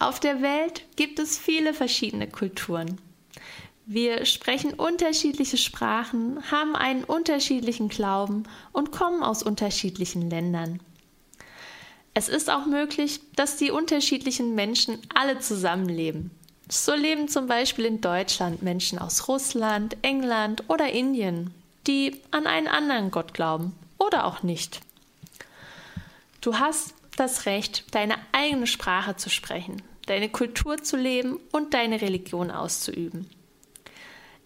Auf der Welt gibt es viele verschiedene Kulturen. Wir sprechen unterschiedliche Sprachen, haben einen unterschiedlichen Glauben und kommen aus unterschiedlichen Ländern. Es ist auch möglich, dass die unterschiedlichen Menschen alle zusammenleben. So leben zum Beispiel in Deutschland Menschen aus Russland, England oder Indien, die an einen anderen Gott glauben oder auch nicht. Du hast das Recht, deine eigene Sprache zu sprechen, deine Kultur zu leben und deine Religion auszuüben.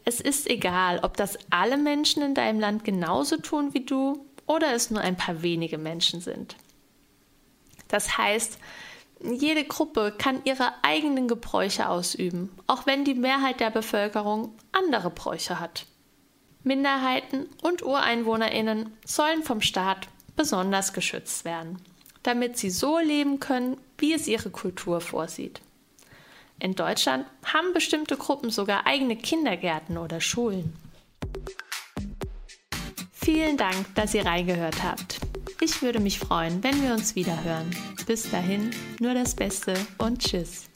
Es ist egal, ob das alle Menschen in deinem Land genauso tun wie du oder es nur ein paar wenige Menschen sind. Das heißt, jede Gruppe kann ihre eigenen Gebräuche ausüben, auch wenn die Mehrheit der Bevölkerung andere Bräuche hat. Minderheiten und Ureinwohnerinnen sollen vom Staat besonders geschützt werden damit sie so leben können, wie es ihre Kultur vorsieht. In Deutschland haben bestimmte Gruppen sogar eigene Kindergärten oder Schulen. Vielen Dank, dass ihr reingehört habt. Ich würde mich freuen, wenn wir uns wieder hören. Bis dahin, nur das Beste und Tschüss.